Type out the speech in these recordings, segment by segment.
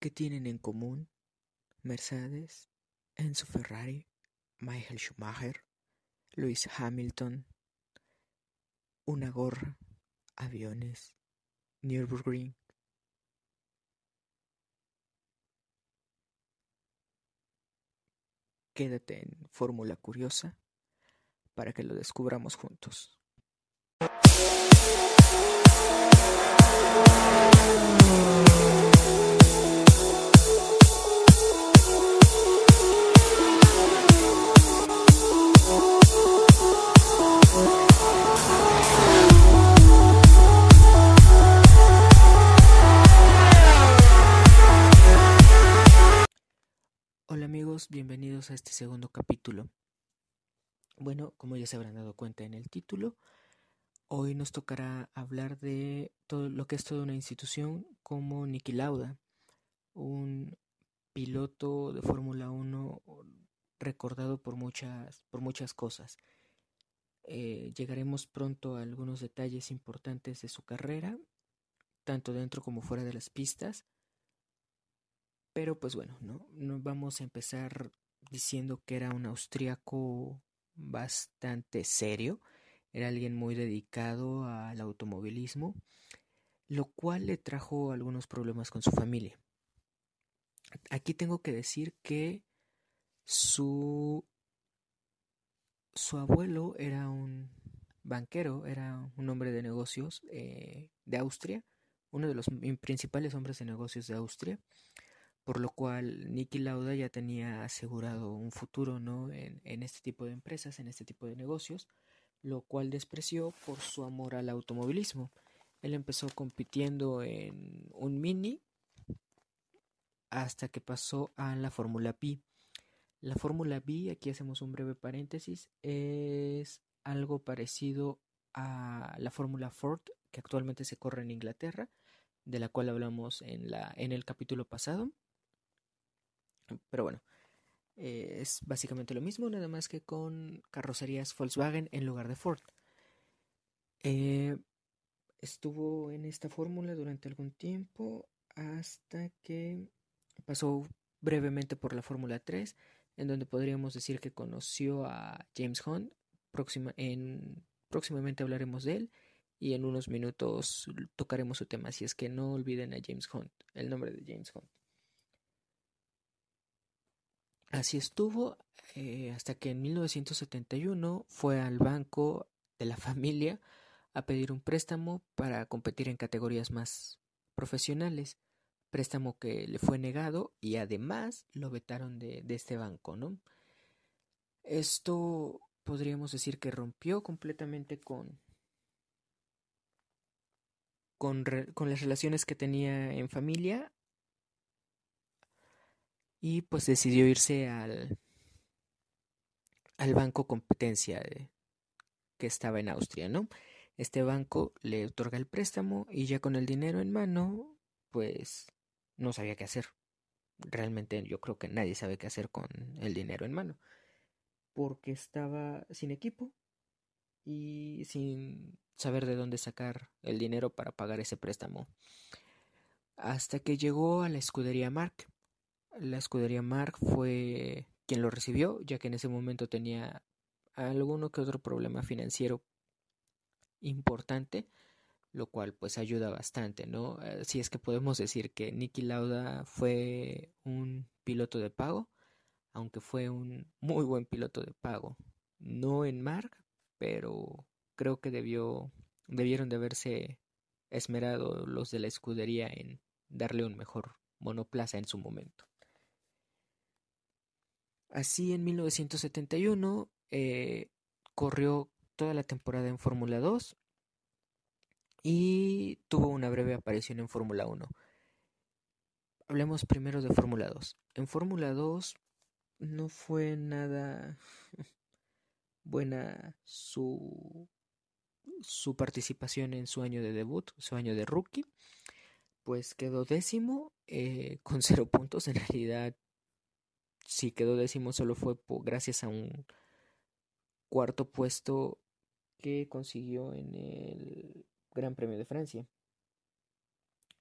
¿Qué tienen en común Mercedes, Enzo Ferrari, Michael Schumacher, Lewis Hamilton, una gorra, aviones, Nürburgring? Quédate en Fórmula Curiosa para que lo descubramos juntos. Bienvenidos a este segundo capítulo. Bueno, como ya se habrán dado cuenta en el título, hoy nos tocará hablar de todo lo que es toda una institución como Niki Lauda, un piloto de Fórmula 1 recordado por muchas, por muchas cosas. Eh, llegaremos pronto a algunos detalles importantes de su carrera, tanto dentro como fuera de las pistas. Pero pues bueno, no, vamos a empezar diciendo que era un austriaco bastante serio, era alguien muy dedicado al automovilismo, lo cual le trajo algunos problemas con su familia. Aquí tengo que decir que su su abuelo era un banquero, era un hombre de negocios eh, de Austria, uno de los principales hombres de negocios de Austria, por lo cual Nicky Lauda ya tenía asegurado un futuro ¿no? en, en este tipo de empresas, en este tipo de negocios, lo cual despreció por su amor al automovilismo. Él empezó compitiendo en un mini hasta que pasó a la Fórmula P. La Fórmula B, aquí hacemos un breve paréntesis, es algo parecido a la Fórmula Ford que actualmente se corre en Inglaterra, de la cual hablamos en, la, en el capítulo pasado. Pero bueno, eh, es básicamente lo mismo, nada más que con carrocerías Volkswagen en lugar de Ford. Eh, estuvo en esta fórmula durante algún tiempo hasta que pasó brevemente por la Fórmula 3, en donde podríamos decir que conoció a James Hunt. Próxima, en, próximamente hablaremos de él y en unos minutos tocaremos su tema. Así es que no olviden a James Hunt, el nombre de James Hunt. Así estuvo eh, hasta que en 1971 fue al banco de la familia a pedir un préstamo para competir en categorías más profesionales, préstamo que le fue negado y además lo vetaron de, de este banco, ¿no? Esto podríamos decir que rompió completamente con, con, con, las relaciones que tenía en familia y pues decidió irse al, al banco competencia que estaba en Austria, ¿no? Este banco le otorga el préstamo y ya con el dinero en mano, pues no sabía qué hacer. Realmente yo creo que nadie sabe qué hacer con el dinero en mano. Porque estaba sin equipo y sin saber de dónde sacar el dinero para pagar ese préstamo. Hasta que llegó a la escudería Mark. La escudería Mark fue quien lo recibió, ya que en ese momento tenía alguno que otro problema financiero importante, lo cual pues ayuda bastante, ¿no? Si es que podemos decir que Nicky Lauda fue un piloto de pago, aunque fue un muy buen piloto de pago, no en Mark, pero creo que debió debieron de haberse esmerado los de la escudería en darle un mejor monoplaza en su momento. Así en 1971 eh, corrió toda la temporada en Fórmula 2 y tuvo una breve aparición en Fórmula 1. Hablemos primero de Fórmula 2. En Fórmula 2 no fue nada buena su, participación en su año de debut, su año de rookie, pues quedó décimo eh, con cero puntos. En realidad si quedó décimo solo fue gracias a un cuarto puesto que consiguió en el Gran Premio de Francia.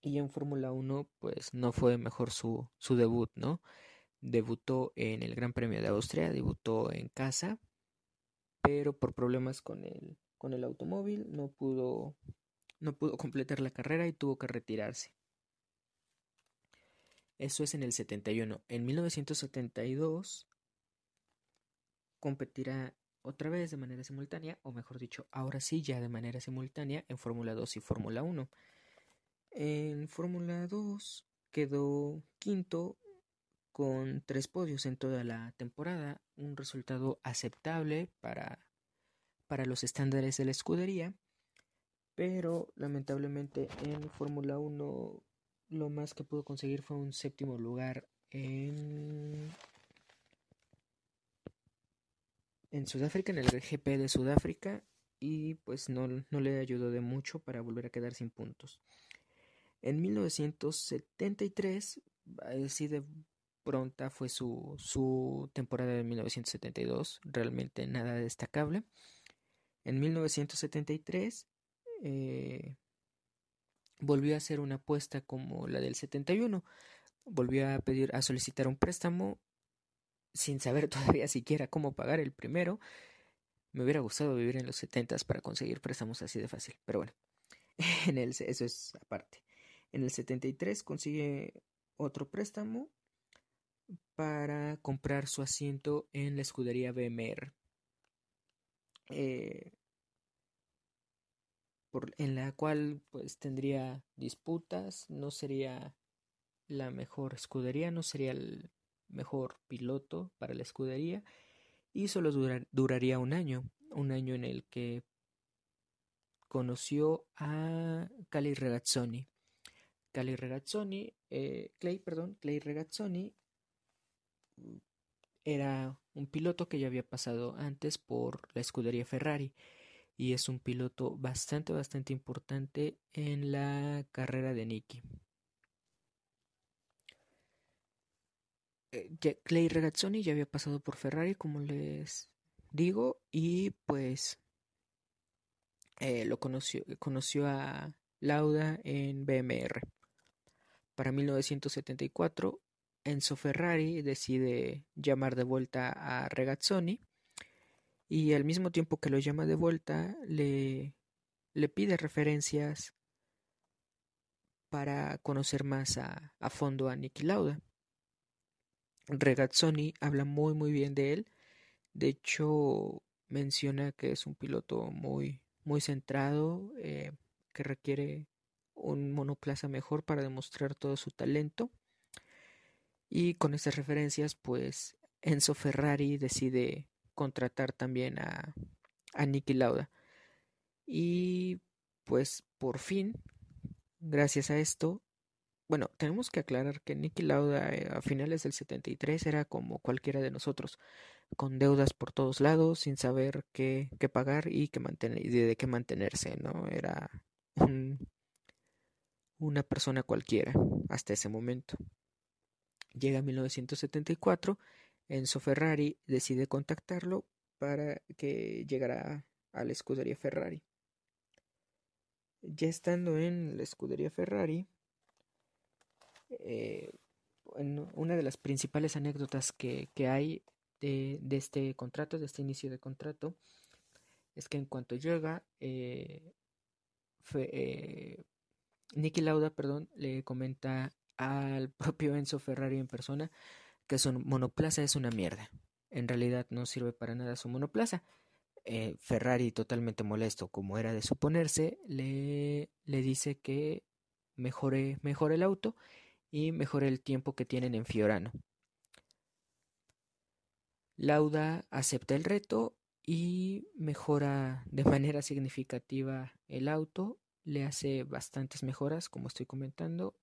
Y en Fórmula 1, pues no fue mejor su, su debut, ¿no? Debutó en el Gran Premio de Austria, debutó en casa, pero por problemas con el, con el automóvil no pudo, no pudo completar la carrera y tuvo que retirarse. Eso es en el 71. En 1972 competirá otra vez de manera simultánea, o mejor dicho, ahora sí ya de manera simultánea en Fórmula 2 y Fórmula 1. En Fórmula 2 quedó quinto con tres podios en toda la temporada, un resultado aceptable para, para los estándares de la escudería, pero lamentablemente en Fórmula 1 lo más que pudo conseguir fue un séptimo lugar en, en Sudáfrica, en el GP de Sudáfrica, y pues no, no le ayudó de mucho para volver a quedar sin puntos. En 1973, así de pronta fue su, su temporada de 1972, realmente nada destacable. En 1973 eh, volvió a hacer una apuesta como la del 71. Volvió a pedir, a solicitar un préstamo sin saber todavía siquiera cómo pagar el primero. Me hubiera gustado vivir en los 70 para conseguir préstamos así de fácil, pero bueno, en eso es aparte. En el 73 consigue otro préstamo para comprar su asiento en la escudería BMR. Eh, en la cual pues tendría disputas, no sería la mejor escudería, no sería el mejor piloto para la escudería y solo duraría un año, un año en el que conoció a Cali Regazzoni. Cali Regazzoni, eh, Clay, perdón, Clay Regazzoni era un piloto que ya había pasado antes por la escudería Ferrari y es un piloto bastante, bastante importante en la carrera de Nicky. Eh, Clay Regazzoni ya había pasado por Ferrari, como les digo, y pues eh, lo conoció, conoció a Lauda en BMR. Para 1974, Enzo Ferrari decide llamar de vuelta a Regazzoni y al mismo tiempo que lo llama de vuelta le, le pide referencias para conocer más a, a fondo a Niki Lauda. Regazzoni habla muy muy bien de él, de hecho menciona que es un piloto muy muy centrado, eh, que requiere un monoplaza mejor para demostrar todo su talento. Y con estas referencias, pues Enzo Ferrari decide contratar también a, a Niki Lauda. Y pues por fin, gracias a esto, bueno, tenemos que aclarar que Niki Lauda eh, a finales del 73 era como cualquiera de nosotros, con deudas por todos lados, sin saber qué, qué pagar y, mantener, y de qué mantenerse, ¿no? Era un, una persona cualquiera hasta ese momento. Llega 1974 Enzo Ferrari decide contactarlo para que llegara a la escudería Ferrari. Ya estando en la escudería Ferrari, eh, una de las principales anécdotas que, hay de, este contrato, de este inicio de contrato, es que en cuanto llega, eh, eh, Nicky Lauda, perdón, le comenta al propio Enzo Ferrari en persona que su monoplaza es una mierda. En realidad no sirve para nada su monoplaza. Eh, Ferrari, totalmente molesto, como era de suponerse, le, le dice que mejore, mejore el auto y mejore el tiempo que tienen en Fiorano. Lauda acepta el reto y mejora de manera significativa el auto, le hace bastantes mejoras, como estoy comentando,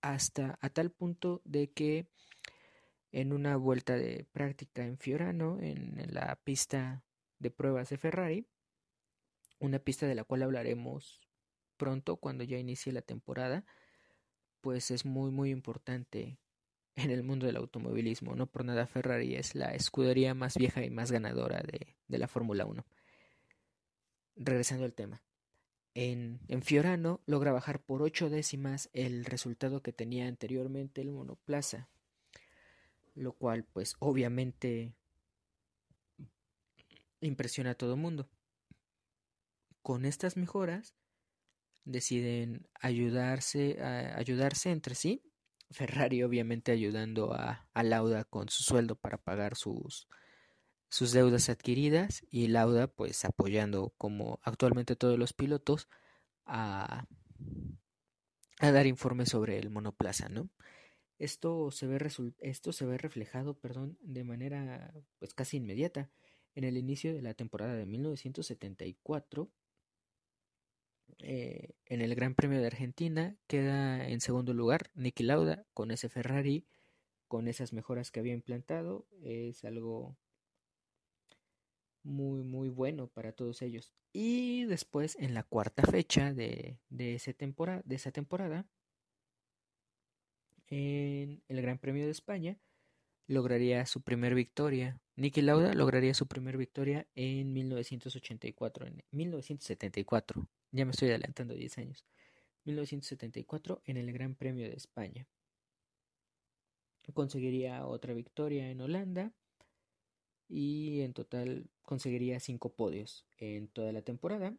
hasta a tal punto de que en una vuelta de práctica en Fiorano, en, la pista de pruebas de Ferrari, una pista de la cual hablaremos pronto cuando ya inicie la temporada, pues es muy muy importante en el mundo del automovilismo. No por nada Ferrari es la escudería más vieja y más ganadora de, la Fórmula 1. Regresando al tema. en, en, Fiorano logra bajar por ocho décimas el resultado que tenía anteriormente el monoplaza, lo cual pues obviamente impresiona a todo mundo. Con estas mejoras deciden ayudarse, ayudarse entre sí. Ferrari obviamente ayudando a, a, Lauda con su sueldo para pagar sus, sus deudas adquiridas y Lauda pues apoyando como actualmente todos los pilotos a, a dar informes sobre el monoplaza, ¿no? Esto se ve, esto se ve reflejado perdón, de manera pues casi inmediata en el inicio de la temporada de 1974 eh, en el Gran Premio de Argentina queda en segundo lugar Niki Lauda con ese Ferrari, con esas mejoras que había implantado. Es algo muy, muy bueno para todos ellos. Y después, en la cuarta fecha de, de, ese de esa temporada, en el Gran Premio de España, lograría su primer victoria. Niki Lauda lograría su primer victoria en 1984, en 1974. Ya me estoy adelantando 10 años. 1974 en el Gran Premio de España. Conseguiría otra victoria en Holanda y en total conseguiría cinco podios en toda la temporada.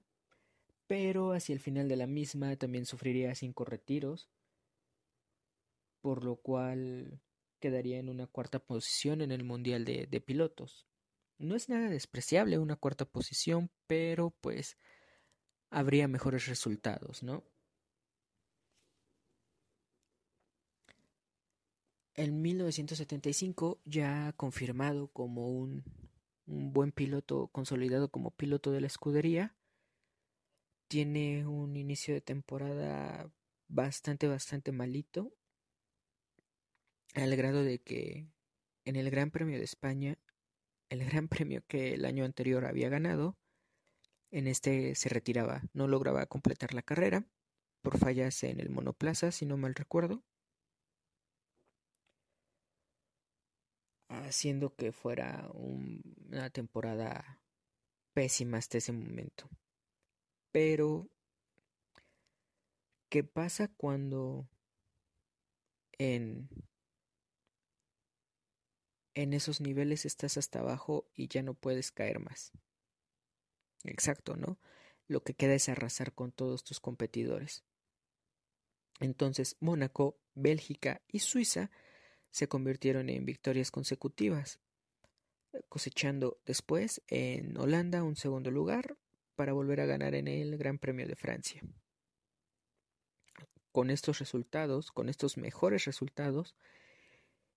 Pero hacia el final de la misma también sufriría cinco retiros, por lo cual quedaría en una cuarta posición en el Mundial de, Pilotos. No es nada despreciable una cuarta posición, pero pues habría mejores resultados, ¿no? En 1975, ya confirmado como un, un, buen piloto, consolidado como piloto de la escudería, tiene un inicio de temporada bastante, bastante malito al grado de que en el Gran Premio de España, el Gran Premio que el año anterior había ganado, en este se retiraba, no lograba completar la carrera por fallas en el monoplaza, si no mal recuerdo, haciendo que fuera un, una temporada pésima hasta ese momento. Pero, ¿qué pasa cuando en en esos niveles estás hasta abajo y ya no puedes caer más. Exacto, ¿no? Lo que queda es arrasar con todos tus competidores. Entonces, Mónaco, Bélgica y Suiza se convirtieron en victorias consecutivas, cosechando después en Holanda un segundo lugar para volver a ganar en el Gran Premio de Francia. Con estos resultados, con estos mejores resultados,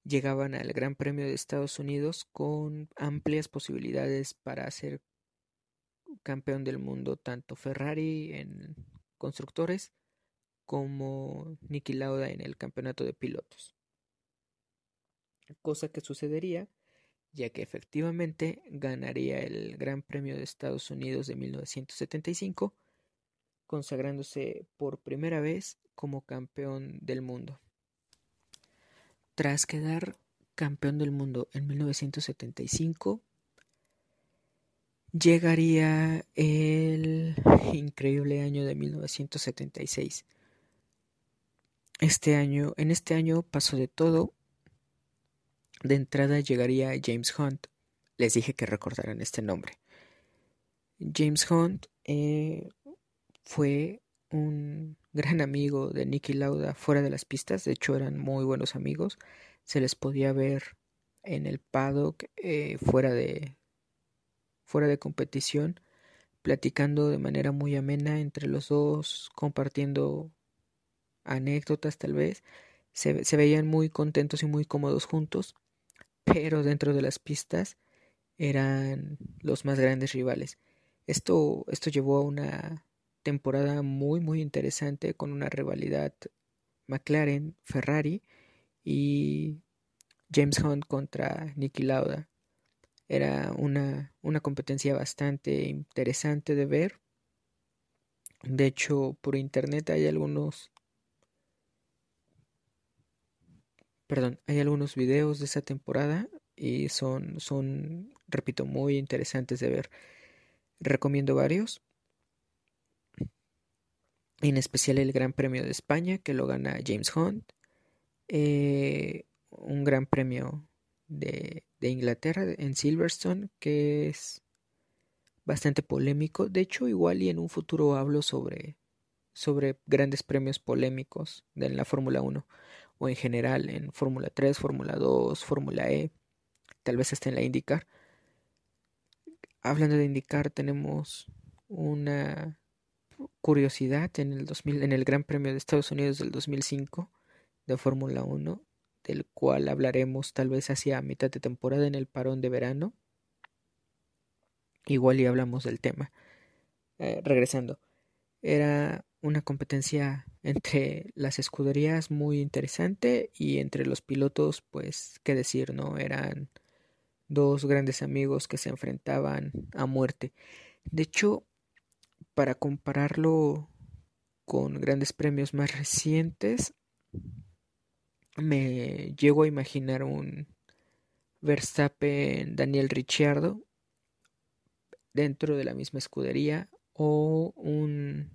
llegaban al Gran Premio de Estados Unidos con amplias posibilidades para ser campeón del mundo, tanto Ferrari en constructores como Niki Lauda en el campeonato de pilotos. Cosa que sucedería ya que efectivamente ganaría el Gran Premio de Estados Unidos de 1975, consagrándose por primera vez como campeón del mundo. Tras quedar campeón del mundo en 1975, llegaría el increíble año de 1976. Este año, en este año pasó de todo. De entrada llegaría James Hunt. Les dije que recordaran este nombre. James Hunt eh, fue un gran amigo de Nicky Lauda fuera de las pistas, de hecho eran muy buenos amigos, se les podía ver en el paddock eh, fuera de fuera de competición, platicando de manera muy amena entre los dos, compartiendo anécdotas tal vez, se, se veían muy contentos y muy cómodos juntos, pero dentro de las pistas eran los más grandes rivales. Esto, esto llevó a una temporada muy muy interesante con una rivalidad McLaren, Ferrari y James Hunt contra Nicky Lauda. Era una, una competencia bastante interesante de ver. De hecho, por internet hay algunos perdón, hay algunos videos de esa temporada y son, son, repito, muy interesantes de ver. Recomiendo varios. En especial el Gran Premio de España, que lo gana James Hunt, eh, un Gran Premio de, Inglaterra en Silverstone, que es bastante polémico. De hecho, igual y en un futuro hablo sobre, sobre grandes premios polémicos de la Fórmula 1 o en general en Fórmula 3, Fórmula 2, Fórmula E, tal vez hasta en la IndyCar. Hablando de IndyCar, tenemos una curiosidad en el 2000, en el Gran Premio de Estados Unidos del 2005 de Fórmula 1, del cual hablaremos tal vez hacia mitad de temporada en el parón de verano. Igual y hablamos del tema. Eh, regresando, era una competencia entre las escuderías muy interesante y entre los pilotos, pues, qué decir, ¿no? Eran dos grandes amigos que se enfrentaban a muerte. De hecho, para compararlo con grandes premios más recientes, me llego a imaginar un Verstappen Daniel Ricciardo dentro de la misma escudería o un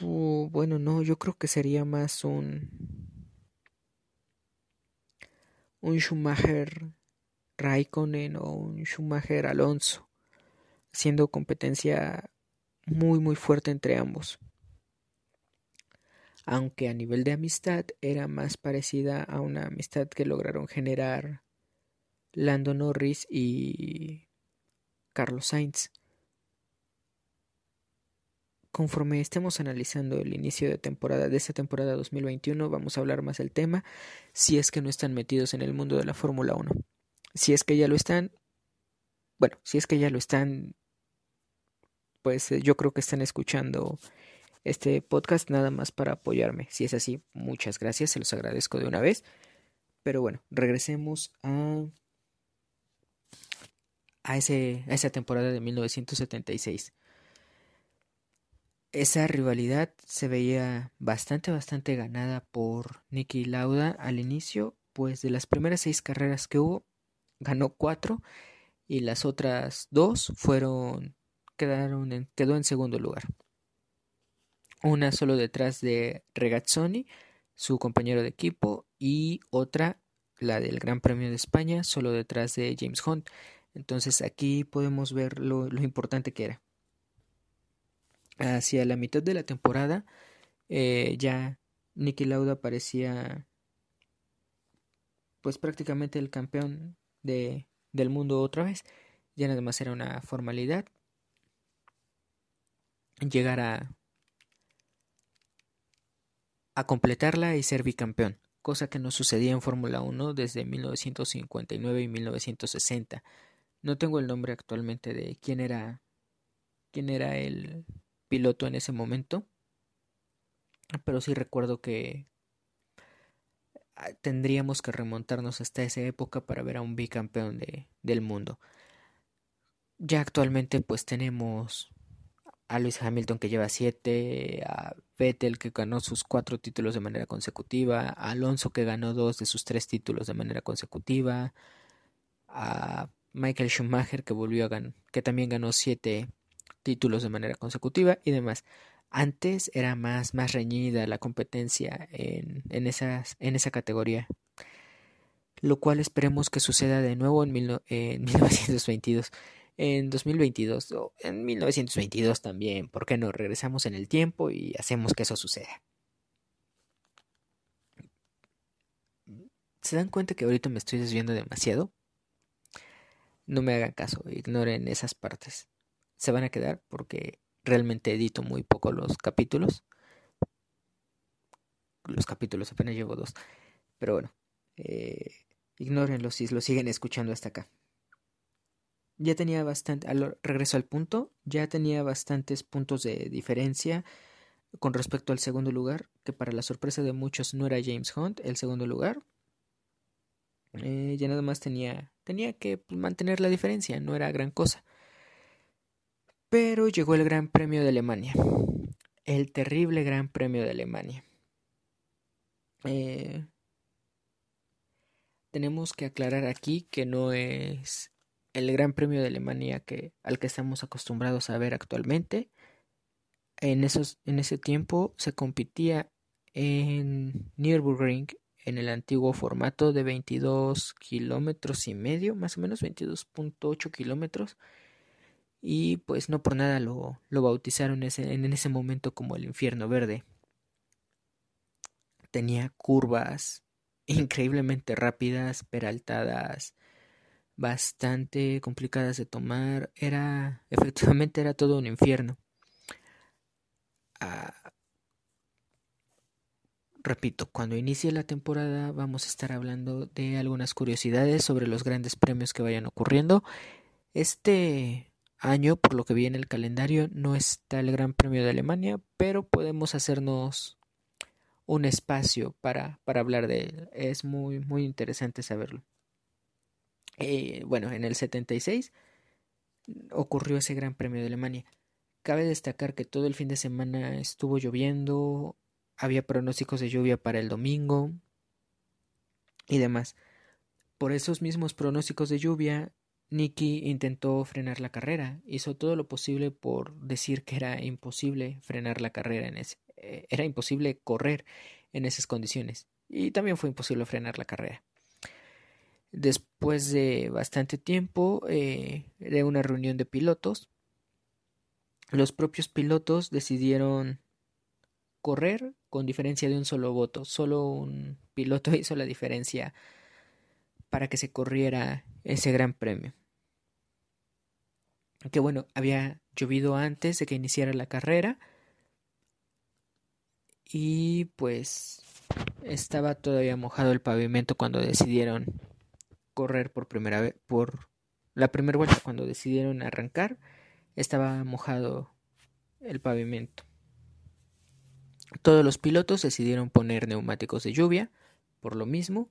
bueno no yo creo que sería más un un Schumacher Raikkonen o un Schumacher Alonso siendo competencia muy muy fuerte entre ambos aunque a nivel de amistad era más parecida a una amistad que lograron generar Lando Norris y Carlos Sainz. Conforme estemos analizando el inicio de temporada de esta temporada 2021, vamos a hablar más del tema, si es que no están metidos en el mundo de la Fórmula 1. Si es que ya lo están, bueno, si es que ya lo están, pues eh, yo creo que están escuchando este podcast nada más para apoyarme. Si es así, muchas gracias, se los agradezco de una vez. Pero bueno, regresemos a a, ese, a esa temporada de 1976. Esa rivalidad se veía bastante, bastante ganada por Nicky Lauda al inicio, pues de las primeras seis carreras que hubo, ganó cuatro y las otras dos fueron quedaron quedó en segundo lugar. Una solo detrás de Regazzoni, su compañero de equipo, y otra, la del Gran Premio de España, solo detrás de James Hunt. Entonces aquí podemos ver lo, importante que era. Hacia la mitad de la temporada eh, ya Nicky Lauda parecía pues prácticamente el campeón de, del mundo otra vez. Ya nada más era una formalidad llegar a, a completarla y ser bicampeón, cosa que no sucedía en Fórmula 1 desde 1959 y 1960. No tengo el nombre actualmente de quién era quién era el piloto en ese momento, pero sí recuerdo que ah, tendríamos que remontarnos hasta esa época para ver a un bicampeón de, del mundo. Ya actualmente pues tenemos a Luis Hamilton que lleva siete, a Vettel que ganó sus cuatro títulos de manera consecutiva, a Alonso que ganó dos de sus tres títulos de manera consecutiva, a Michael Schumacher que volvió a ganar, que también ganó siete títulos de manera consecutiva y demás. Antes era más, más reñida la competencia en, en, esas, en esa categoría. Lo cual esperemos que suceda de nuevo en, en 1922. En 2022 o en 1922 también. ¿Por qué no? Regresamos en el tiempo y hacemos que eso suceda. ¿Se dan cuenta que ahorita me estoy desviando demasiado? no me hagan caso, ignoren esas partes. Se van a quedar porque realmente edito muy poco los capítulos. Los capítulos apenas llevo dos. Pero bueno, eh, ignórenlos si lo siguen escuchando hasta acá. Ya tenía bastante, al regreso al punto, ya tenía bastantes puntos de diferencia con respecto al segundo lugar, que para la sorpresa de muchos no era James Hunt el segundo lugar, eh, ya nada más tenía, tenía que mantener la diferencia, no era gran cosa. Pero llegó el Gran Premio de Alemania, el terrible Gran Premio de Alemania. Eh, tenemos que aclarar aquí que no es el Gran Premio de Alemania que, al que estamos acostumbrados a ver actualmente. En, esos, en ese tiempo se competía en Nürburgring en el antiguo formato de 22 kilómetros y medio, más o menos 22.8 kilómetros. Y pues no por nada lo, lo bautizaron en ese momento como el infierno verde. Tenía curvas increíblemente rápidas, peraltadas, bastante complicadas de tomar. Era, efectivamente, era todo un infierno. Ah, repito, cuando inicie la temporada vamos a estar hablando de algunas curiosidades sobre los grandes premios que vayan ocurriendo. Este año, por lo que vi en el calendario, no está el Gran Premio de Alemania, pero podemos hacernos un espacio para, para hablar de él. Es muy, muy interesante saberlo. Eh, bueno, en el 76 ocurrió ese Gran Premio de Alemania. Cabe destacar que todo el fin de semana estuvo lloviendo, había pronósticos de lluvia para el domingo y demás. Por esos mismos pronósticos de lluvia, Nicky intentó frenar la carrera, hizo todo lo posible por decir que era imposible frenar la carrera en ese, eh, era imposible correr en esas condiciones y también fue imposible frenar la carrera. Después de bastante tiempo eh, de una reunión de pilotos, los propios pilotos decidieron correr con diferencia de un solo voto. Solo un piloto hizo la diferencia para que se corriera ese gran premio. Que bueno, había llovido antes de que iniciara la carrera y pues estaba todavía mojado el pavimento cuando decidieron correr por primera vez, por la primera vuelta, cuando decidieron arrancar, estaba mojado el pavimento. Todos los pilotos decidieron poner neumáticos de lluvia, por lo mismo,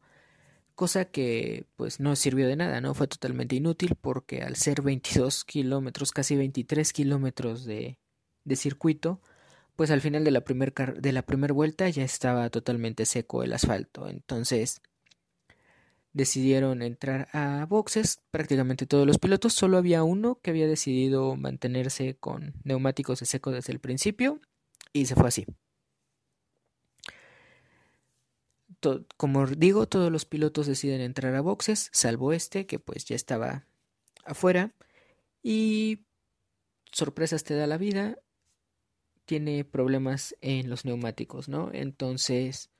cosa que pues no sirvió de nada, no fue totalmente inútil porque al ser 22 kilómetros, casi 23 kilómetros de, de circuito, pues al final de la primera vuelta ya estaba totalmente seco el asfalto, entonces decidieron entrar a boxes prácticamente todos los pilotos, solo había uno que había decidido mantenerse con neumáticos de seco desde el principio y se fue así. como digo, todos los pilotos deciden entrar a boxes, salvo este que pues ya estaba afuera y sorpresas te da la vida, tiene problemas en los neumáticos, ¿no? Entonces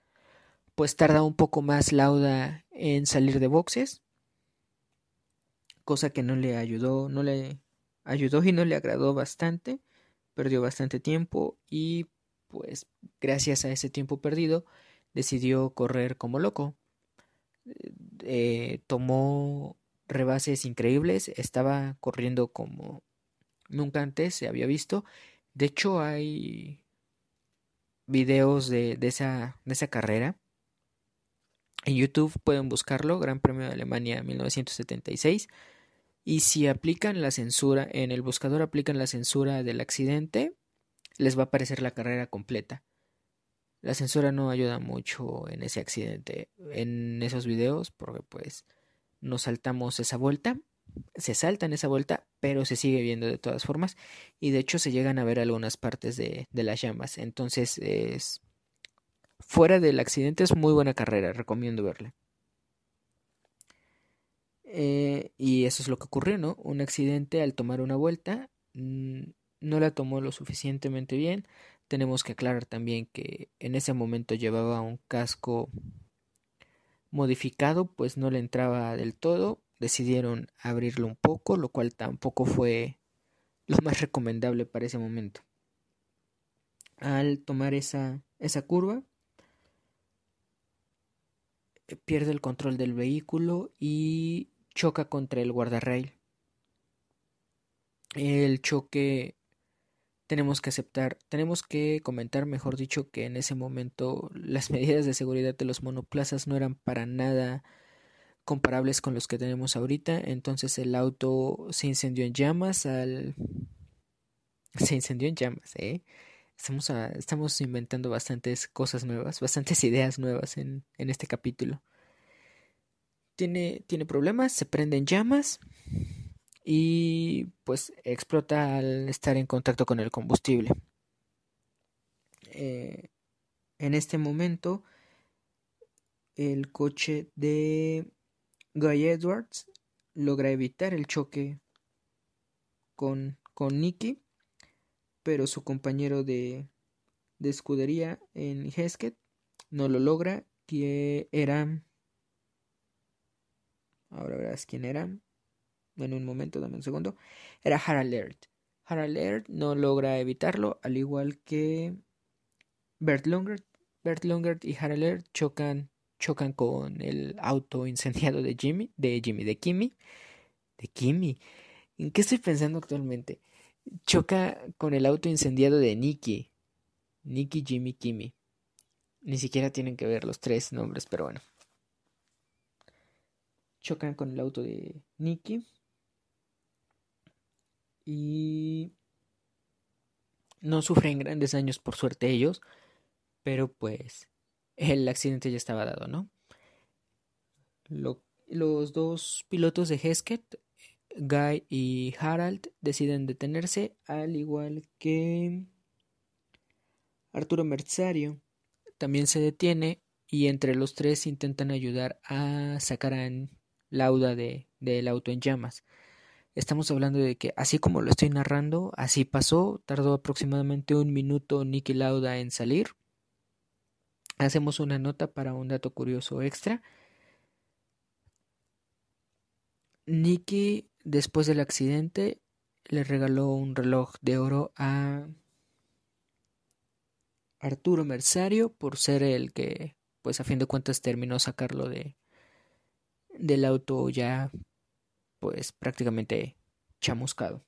pues tarda un poco más Lauda en salir de boxes, cosa que no le ayudó, no le ayudó y no le agradó bastante, perdió bastante tiempo y pues gracias a ese tiempo perdido decidió correr como loco. Eh, tomó rebases increíbles, estaba corriendo como nunca antes se había visto. De hecho hay videos de, de, esa, de esa carrera en YouTube pueden buscarlo, Gran Premio de Alemania 1976. Y si aplican la censura, en el buscador aplican la censura del accidente, les va a aparecer la carrera completa. La censura no ayuda mucho en ese accidente, en esos videos, porque pues nos saltamos esa vuelta, se salta en esa vuelta, pero se sigue viendo de todas formas, y de hecho se llegan a ver algunas partes de, de las llamas. Entonces es Fuera del accidente es muy buena carrera, recomiendo verla. Eh, y eso es lo que ocurrió, ¿no? Un accidente al tomar una vuelta mm, no la tomó lo suficientemente bien. Tenemos que aclarar también que en ese momento llevaba un casco modificado, pues no le entraba del todo. Decidieron abrirlo un poco, lo cual tampoco fue lo más recomendable para ese momento. Al tomar esa, esa curva, pierde el control del vehículo y choca contra el guardarrail. El choque tenemos que aceptar, tenemos que comentar, mejor dicho, que en ese momento las medidas de seguridad de los monoplazas no eran para nada comparables con los que tenemos ahorita, entonces el auto se incendió en llamas al se incendió en llamas, ¿eh? Estamos, estamos inventando bastantes cosas nuevas, bastantes ideas nuevas en, en este capítulo. Tiene, tiene problemas, se prenden llamas y pues explota al estar en contacto con el combustible. Eh, en este momento, el coche de Guy Edwards logra evitar el choque con, con Nicky, pero su compañero de, de escudería en Heskett no lo logra, que era... Ahora verás quién era. En un momento, dame un segundo. Era Harald Laird. Harald Laird no logra evitarlo, al igual que Bert Longert. Bert Longert y Harald chocan, chocan con el auto incendiado de Jimmy, de Jimmy, de Kimmy. De Kimmy. ¿En qué estoy pensando actualmente? Choca con el auto incendiado de Nicky. Nicky, Jimmy, Kimmy. Ni siquiera tienen que ver los tres nombres, pero bueno. Chocan con el auto de Nicky. Y no sufren grandes daños por suerte ellos, pero pues el accidente ya estaba dado, ¿no? los dos pilotos de Heskett, Guy y Harald, deciden detenerse, al igual que Arturo Merzario también se detiene y entre los tres intentan ayudar a sacar a Lauda de, del auto en llamas. Estamos hablando de que así como lo estoy narrando, así pasó, tardó aproximadamente un minuto Nicky Lauda en salir. Hacemos una nota para un dato curioso extra. Nicky, después del accidente, le regaló un reloj de oro a Arturo Mersario por ser el que, pues a fin de cuentas, terminó sacarlo de del auto ya, pues prácticamente chamuscado.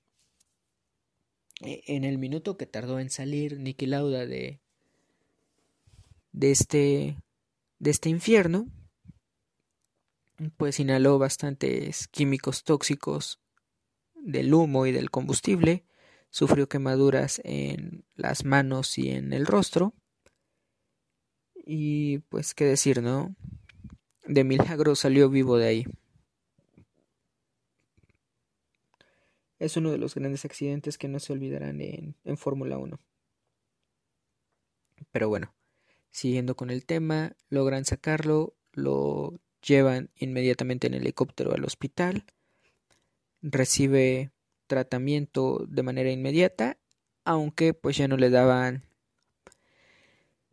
E, en el minuto que tardó en salir Niki Lauda de de este de este infierno, pues inhaló bastantes químicos tóxicos del humo y del combustible sufrió quemaduras en las manos y en el rostro. Y pues qué decir, ¿no? De milagro salió vivo de ahí. Es uno de los grandes accidentes que no se olvidarán en, en Fórmula 1. Pero bueno, siguiendo con el tema, logran sacarlo, lo llevan inmediatamente en helicóptero al hospital, recibe tratamiento de manera inmediata, aunque pues ya no le daban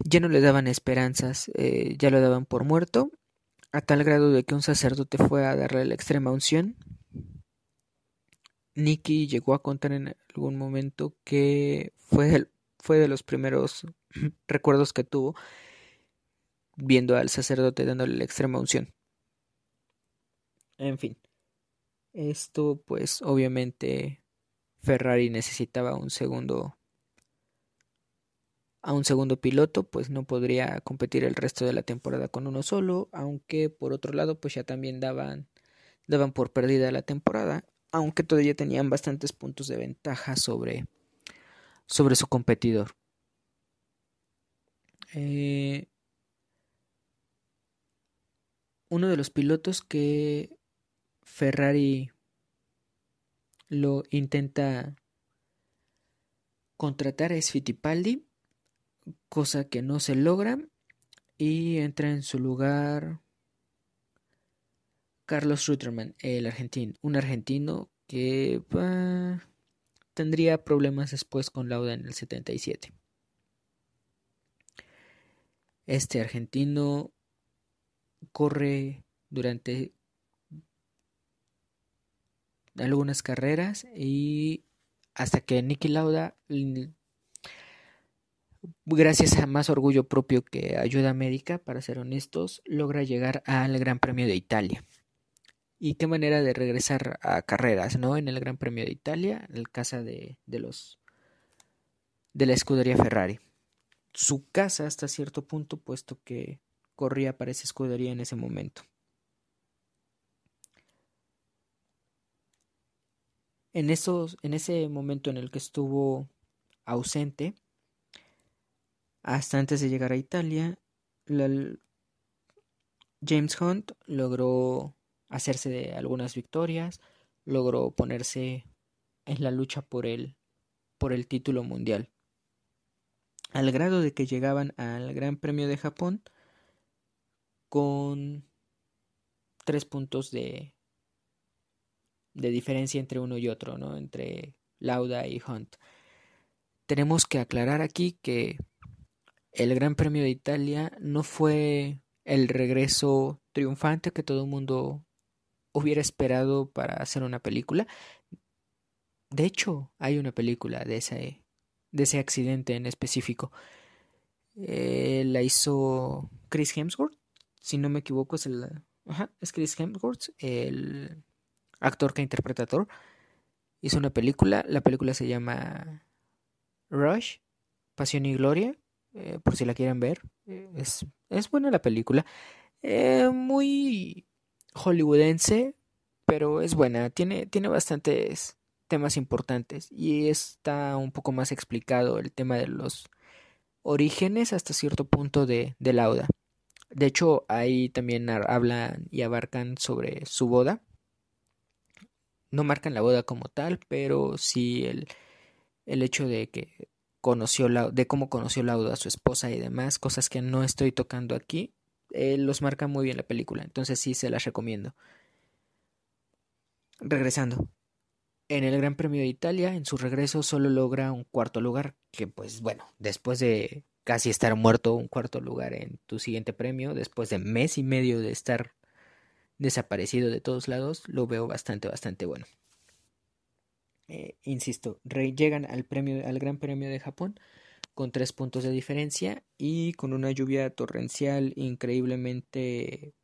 ya no le daban esperanzas, eh, ya lo daban por muerto, a tal grado de que un sacerdote fue a darle la extrema unción. Nicky llegó a contar en algún momento que fue, fue de los primeros recuerdos que tuvo viendo al sacerdote dándole la extrema unción. En fin. Esto pues obviamente Ferrari necesitaba un segundo a un segundo piloto, pues no podría competir el resto de la temporada con uno solo, aunque por otro lado pues ya también daban daban por perdida la temporada, aunque todavía tenían bastantes puntos de ventaja sobre sobre su competidor. Eh, uno de los pilotos que Ferrari lo intenta contratar es Fittipaldi, cosa que no se logra y entra en su lugar Carlos Rutterman, el argentino, un argentino que tendría problemas después con Lauda en el 77. Este argentino corre durante algunas carreras y hasta que Nicky Lauda, gracias a más orgullo propio que ayuda médica, para ser honestos, logra llegar al Gran Premio de Italia. Y qué manera de regresar a carreras, ¿no? En el Gran Premio de Italia, en el casa de, de los de la escudería Ferrari. Su casa hasta cierto punto, puesto que corría para esa escudería en ese momento. En, esos, en ese momento en el que estuvo ausente, hasta antes de llegar a Italia, James Hunt logró hacerse de algunas victorias, logró ponerse en la lucha por el, por el título mundial. Al grado de que llegaban al Gran Premio de Japón con tres puntos de, de diferencia entre uno y otro, ¿no? Entre Lauda y Hunt. Tenemos que aclarar aquí que el Gran Premio de Italia no fue el regreso triunfante que todo el mundo hubiera esperado para hacer una película. De hecho, hay una película de ese, de ese accidente en específico. Eh, la hizo Chris Hemsworth, si no me equivoco, es el. Ajá, es Chris Hemsworth, el actor que interpreta a Thor. Hizo una película, la película se llama Rush, Pasión y Gloria, eh, por si la quieren ver. Eh, es, es buena la película. Eh, muy hollywoodense, pero es buena. Tiene, tiene bastantes temas importantes y está un poco más explicado el tema de los orígenes hasta cierto punto de, de Lauda. De hecho, ahí también hablan y abarcan sobre su boda. No marcan la boda como tal, pero sí el, el hecho de que conoció de cómo conoció Lauda a su esposa y demás, cosas que no estoy tocando aquí, eh, los marca muy bien la película, entonces sí se las recomiendo. Regresando. En el Gran Premio de Italia, en su regreso, solo logra un cuarto lugar, que pues bueno, después de casi estar muerto, un cuarto lugar en tu siguiente premio, después de mes y medio de estar desaparecido de todos lados, lo veo bastante, bastante bueno. Eh, insisto, llegan al, premio, al Gran Premio de Japón con tres puntos de diferencia y con una lluvia torrencial increíblemente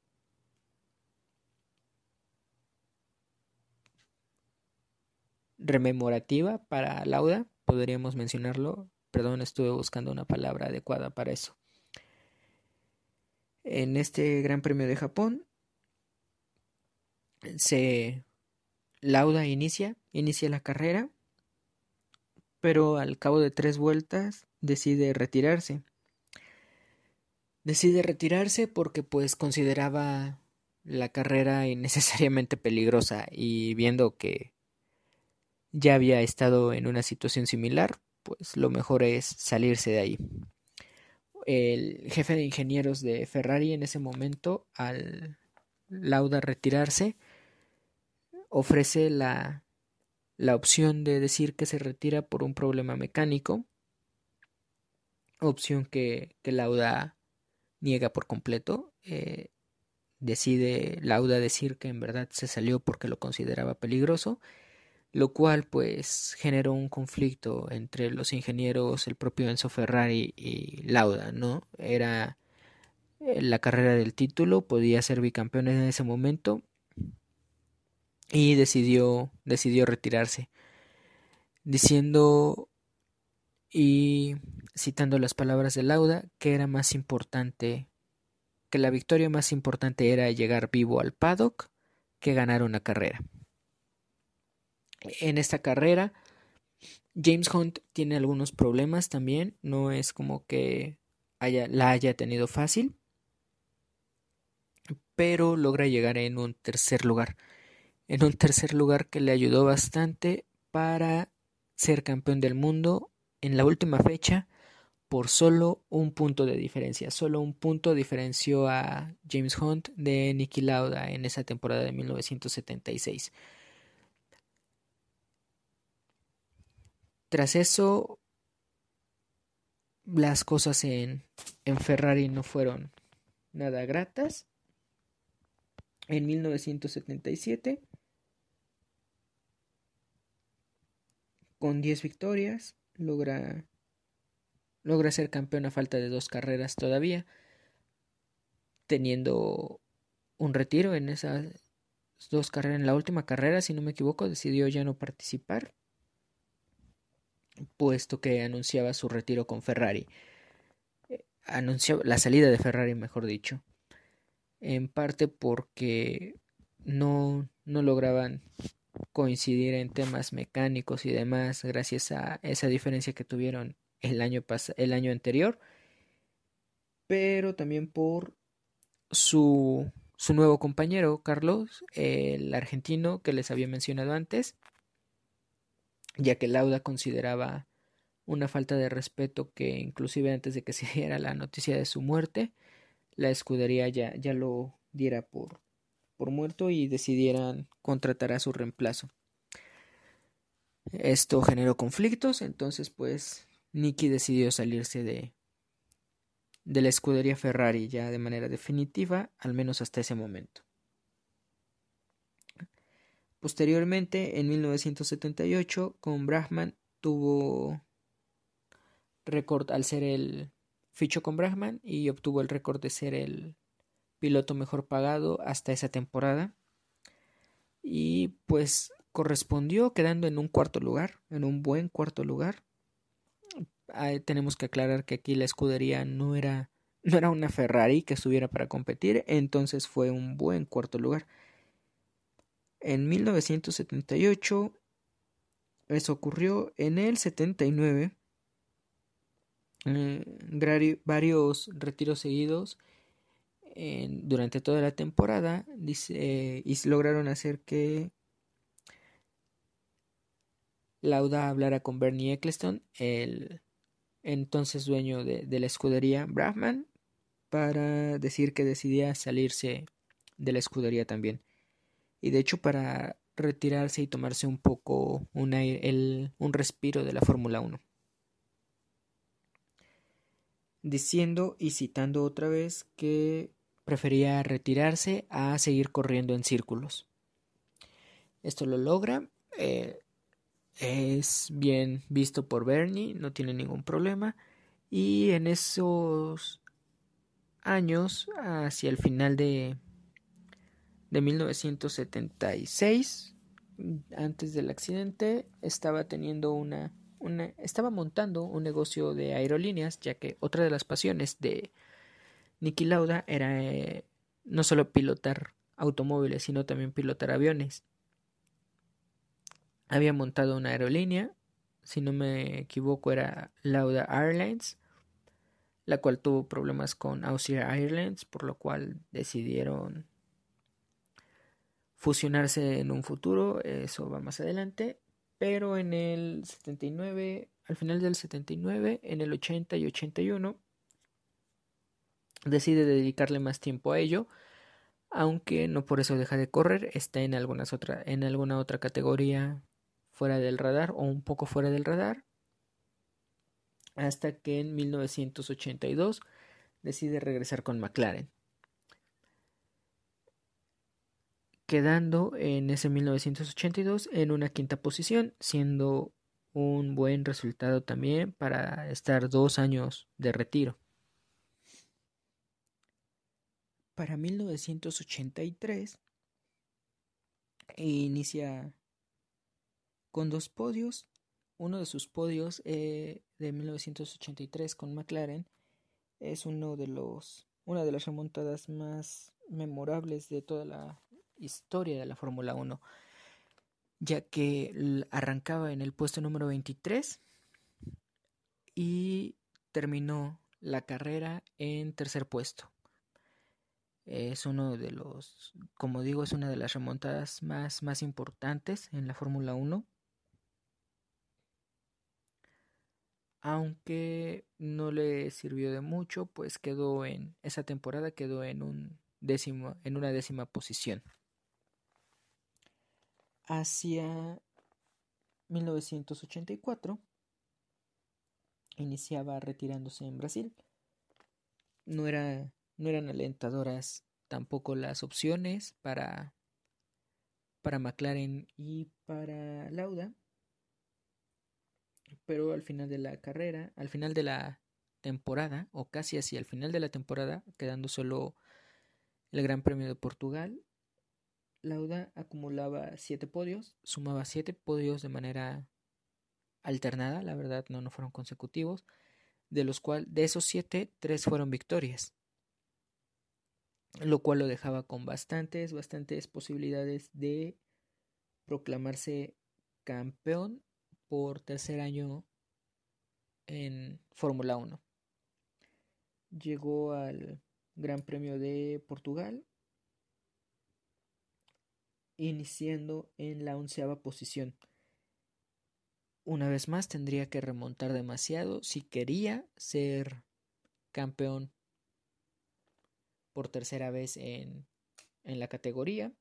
rememorativa para Lauda, podríamos mencionarlo. Perdón, estuve buscando una palabra adecuada para eso. En este Gran Premio de Japón se Lauda inicia, inicia la carrera, pero al cabo de tres vueltas decide retirarse. Decide retirarse porque pues consideraba la carrera innecesariamente peligrosa y viendo que ya había estado en una situación similar, pues lo mejor es salirse de ahí. El jefe de ingenieros de Ferrari en ese momento, al Lauda retirarse, ofrece la, la opción de decir que se retira por un problema mecánico, opción que, que Lauda niega por completo. Eh, decide Lauda decir que en verdad se salió porque lo consideraba peligroso, lo cual pues generó un conflicto entre los ingenieros, el propio Enzo Ferrari y Lauda, ¿no? Era eh, la carrera del título, podía ser bicampeón en ese momento y decidió, decidió retirarse, diciendo y citando las palabras de Lauda que era más importante, que la victoria más importante era llegar vivo al paddock que ganar una carrera. En esta carrera, James Hunt tiene algunos problemas también, no es como que haya, la haya tenido fácil, pero logra llegar en un tercer lugar en un tercer lugar que le ayudó bastante para ser campeón del mundo en la última fecha por solo un punto de diferencia. Solo un punto diferenció a James Hunt de Nicky Lauda en esa temporada de 1976. Tras eso, las cosas en, en Ferrari no fueron nada gratas. En 1977 Con 10 victorias, logra, logra ser campeón a falta de dos carreras todavía, teniendo un retiro en esas dos carreras. En la última carrera, si no me equivoco, decidió ya no participar, puesto que anunciaba su retiro con Ferrari. Eh, anunció la salida de Ferrari, mejor dicho. En parte porque no, no lograban coincidir en temas mecánicos y demás gracias a esa diferencia que tuvieron el año, el año anterior, pero también por su su nuevo compañero, Carlos, el argentino que les había mencionado antes, ya que Lauda consideraba una falta de respeto que inclusive antes de que se diera la noticia de su muerte, la escudería ya, ya lo diera por, por muerto y decidieran contratar a su reemplazo. Esto generó conflictos, entonces pues Nicky decidió salirse de, de la escudería Ferrari ya de manera definitiva, al menos hasta ese momento. Posteriormente, en 1978, con Brahman tuvo récord al ser el ficho con Brahman y obtuvo el récord de ser el piloto mejor pagado hasta esa temporada. Y pues correspondió quedando en un cuarto lugar, en un buen cuarto lugar. tenemos que aclarar que aquí la escudería no era, no era una Ferrari que estuviera para competir, entonces fue un buen cuarto lugar. En 1978, eso ocurrió en el 79, eh, varios retiros seguidos durante toda la temporada dice, y lograron hacer que Lauda hablara con Bernie Eccleston, el entonces dueño de, la escudería Brahman, para decir que decidía salirse de la escudería también. Y de hecho para retirarse y tomarse un poco un, el, un respiro de la Fórmula 1 diciendo y citando otra vez que prefería retirarse a seguir corriendo en círculos. Esto lo logra, eh, es bien visto por Bernie, no tiene ningún problema y en esos años, hacia el final de, de 1976, antes del accidente, estaba teniendo una, una, estaba montando un negocio de aerolíneas, ya que otra de las pasiones de Niki Lauda era eh, no solo pilotar automóviles, sino también pilotar aviones. Había montado una aerolínea, si no me equivoco era Lauda Airlines, la cual tuvo problemas con Australia Airlines, por lo cual decidieron fusionarse en un futuro, eso va más adelante, pero en el 79, al final del 79, en el 80 y 81, decide dedicarle más tiempo a ello, aunque no por eso deja de correr, está en alguna otra categoría fuera del radar o un poco fuera del radar, hasta que en 1982 decide regresar con McLaren. Quedando en ese 1982 en una quinta posición, siendo un buen resultado también para estar dos años de retiro. Para 1983 inicia con dos podios. Uno de sus podios eh, de 1983 con McLaren es uno de los, una de las remontadas más memorables de toda la historia de la Fórmula 1, ya que arrancaba en el puesto número 23 y terminó la carrera en tercer puesto es uno de los, como digo, es una de las remontadas más, más importantes en la Fórmula 1. Aunque no le sirvió de mucho, pues quedó en esa temporada quedó en un décimo, en una décima posición. Hacia 1984 iniciaba retirándose en Brasil. No era no eran alentadoras tampoco las opciones para, para McLaren y para Lauda. Pero al final de la carrera, al final de la temporada, o casi así al final de la temporada, quedando solo el Gran Premio de Portugal, Lauda acumulaba siete podios, sumaba siete podios de manera alternada, la verdad no, no fueron consecutivos, de los cuales de esos siete, tres fueron victorias lo cual lo dejaba con bastantes, bastantes posibilidades de proclamarse campeón por tercer año en Fórmula 1. Llegó al Gran Premio de Portugal iniciando en la onceava posición. Una vez más tendría que remontar demasiado si quería ser campeón por tercera vez en, en la categoría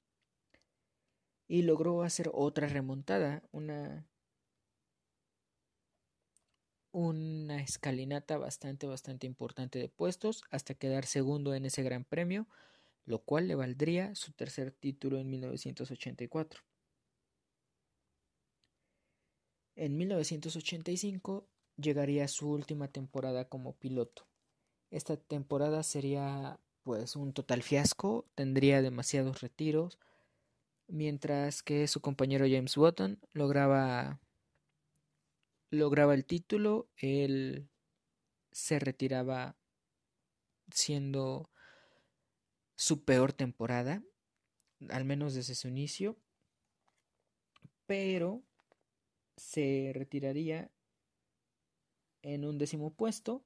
y logró hacer otra remontada, una una escalinata bastante bastante importante de puestos hasta quedar segundo en ese gran premio, lo cual le valdría su tercer título en 1984. En 1985 llegaría su última temporada como piloto. Esta temporada sería pues un total fiasco, tendría demasiados retiros, mientras que su compañero James Button lograba lograba el título, él se retiraba siendo su peor temporada, al menos desde su inicio, pero se retiraría en un décimo puesto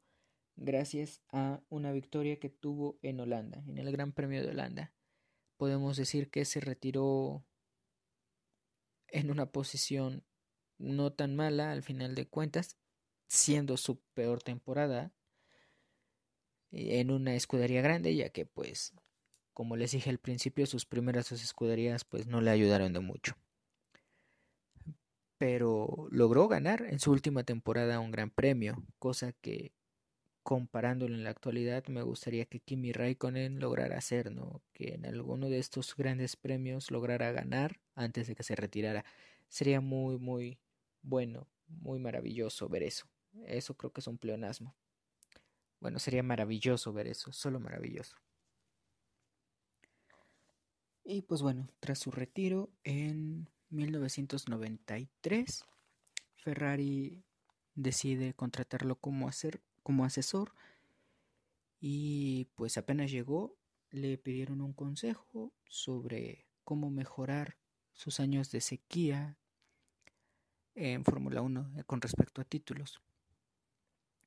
gracias a una victoria que tuvo en Holanda, en el Gran Premio de Holanda. Podemos decir que se retiró en una posición no tan mala al final de cuentas, siendo su peor temporada en una escudería grande, ya que pues, como les dije al principio, sus primeras dos escuderías pues no le ayudaron de mucho. Pero logró ganar en su última temporada un gran premio, cosa que comparándolo en la actualidad me gustaría que Kimi Raikkonen lograra hacer, ¿no? Que en alguno de estos grandes premios lograra ganar antes de que se retirara. Sería muy, muy, bueno, muy maravilloso ver eso. Eso creo que es un pleonasmo. Bueno, sería maravilloso ver eso, solo maravilloso. Y pues bueno, tras su retiro en 1993, Ferrari decide contratarlo como, hacer, como asesor y pues apenas llegó le pidieron un consejo sobre cómo mejorar sus años de sequía en Fórmula 1 eh, con respecto a títulos.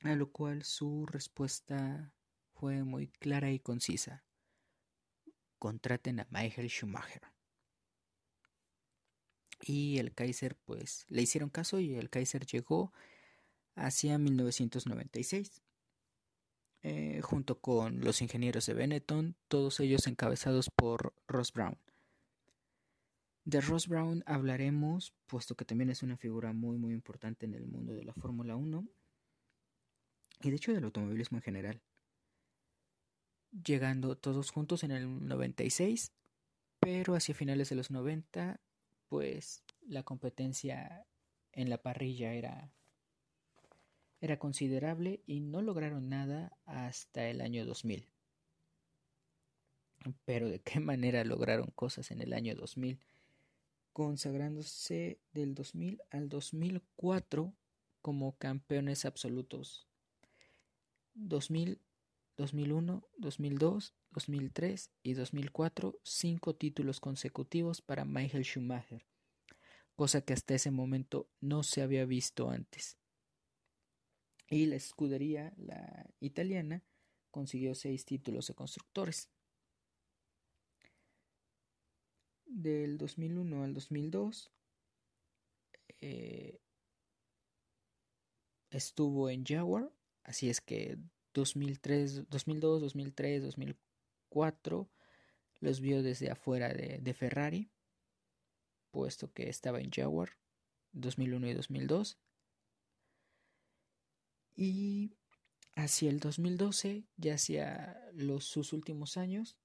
A lo cual su respuesta fue muy clara y concisa. Contraten a Michael Schumacher. Y el Kaiser pues le hicieron caso y el Kaiser llegó hacia 1996. Eh, junto con los ingenieros de Benetton, todos ellos encabezados por Ross Brown. De Ross Brown hablaremos, puesto que también es una figura muy muy importante en el mundo de la Fórmula 1 y de hecho del automovilismo en general. Llegando todos juntos en el 96, pero hacia finales de los 90, pues la competencia en la parrilla era era considerable y no lograron nada hasta el año 2000. Pero de qué manera lograron cosas en el año 2000? consagrándose del 2000 al 2004 como campeones absolutos. 2000, 2001, 2002, 2003 y 2004, cinco títulos consecutivos para Michael Schumacher, cosa que hasta ese momento no se había visto antes. Y la escudería, la italiana, consiguió seis títulos de constructores. del 2001 al 2002 eh, estuvo en Jaguar, así es que 2003, 2002, 2003, 2004 los vio desde afuera de, de Ferrari, puesto que estaba en Jaguar 2001 y 2002. Y hacia el 2012, ya hacia los, sus últimos años,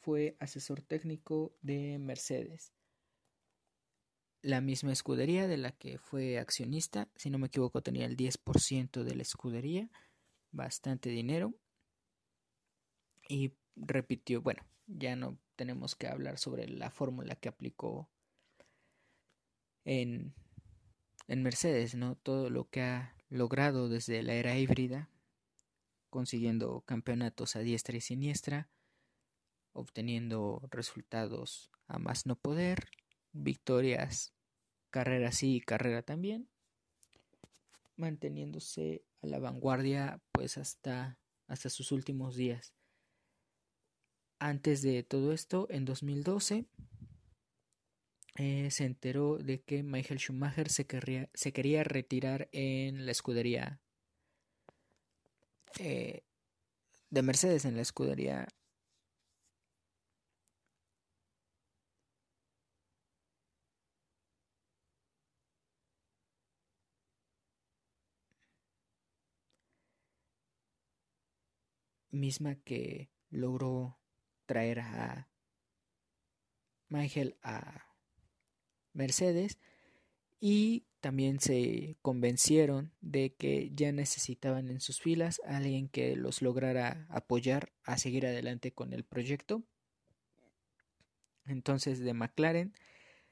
fue asesor técnico de Mercedes. La misma escudería de la que fue accionista, si no me equivoco tenía el 10% de la escudería, bastante dinero. Y repitió, bueno, ya no tenemos que hablar sobre la fórmula que aplicó en, en Mercedes, ¿no? Todo lo que ha logrado desde la era híbrida, consiguiendo campeonatos a diestra y siniestra, obteniendo resultados a más no poder, victorias, carrera sí y carrera también, manteniéndose a la vanguardia pues hasta, hasta sus últimos días. Antes de todo esto, en 2012, eh, se enteró de que Michael Schumacher se, se quería retirar en la escudería eh, de Mercedes, en la escudería misma que logró traer a Michael a Mercedes y también se convencieron de que ya necesitaban en sus filas a alguien que los lograra apoyar a seguir adelante con el proyecto. Entonces de McLaren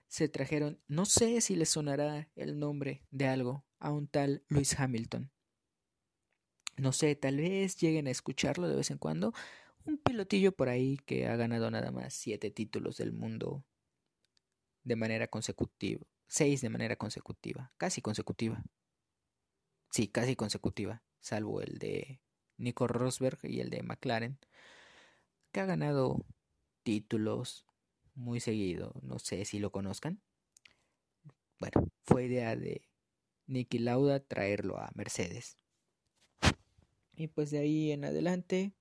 se trajeron, no sé si les sonará el nombre de algo, a un tal Lewis Hamilton. No sé, tal vez lleguen a escucharlo de vez en cuando. Un pilotillo por ahí que ha ganado nada más siete títulos del mundo de manera consecutiva. Seis de manera consecutiva. Casi consecutiva. Sí, casi consecutiva. Salvo el de Nico Rosberg y el de McLaren. Que ha ganado títulos muy seguido. No sé si lo conozcan. Bueno, fue idea de Nicky Lauda traerlo a Mercedes. Y pues de ahí en adelante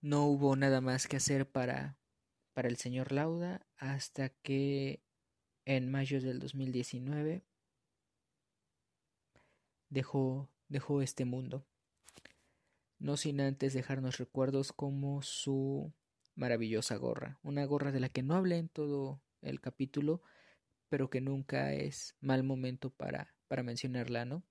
no hubo nada más que hacer para, para el señor Lauda hasta que en mayo del 2019 dejó, dejó este mundo. No sin antes dejarnos recuerdos como su maravillosa gorra, una gorra de la que no hablé en todo el capítulo, pero que nunca es mal momento para, para mencionarla, ¿no?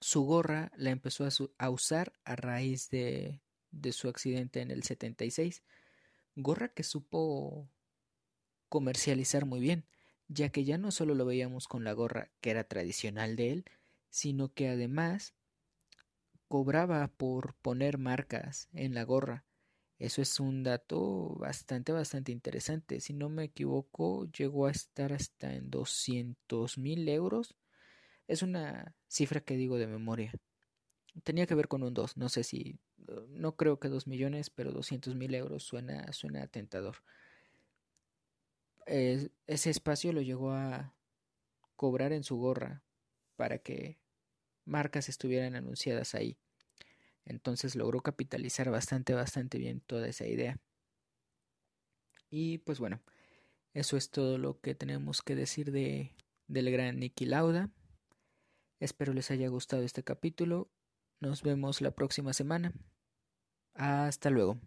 Su gorra la empezó a, usar a raíz de, de su accidente en el 76, gorra que supo comercializar muy bien, ya que ya no solo lo veíamos con la gorra que era tradicional de él, sino que además cobraba por poner marcas en la gorra. Eso es un dato bastante, bastante interesante. Si no me equivoco, llegó a estar hasta en 200 mil euros es una cifra que digo de memoria. Tenía que ver con un 2, no sé si, no creo que 2 millones, pero 200 mil euros suena, suena tentador. ese espacio lo llegó a cobrar en su gorra para que marcas estuvieran anunciadas ahí. Entonces logró capitalizar bastante, bastante bien toda esa idea. Y pues bueno, eso es todo lo que tenemos que decir de, del gran Nicky Lauda. Espero les haya gustado este capítulo. Nos vemos la próxima semana. Hasta luego.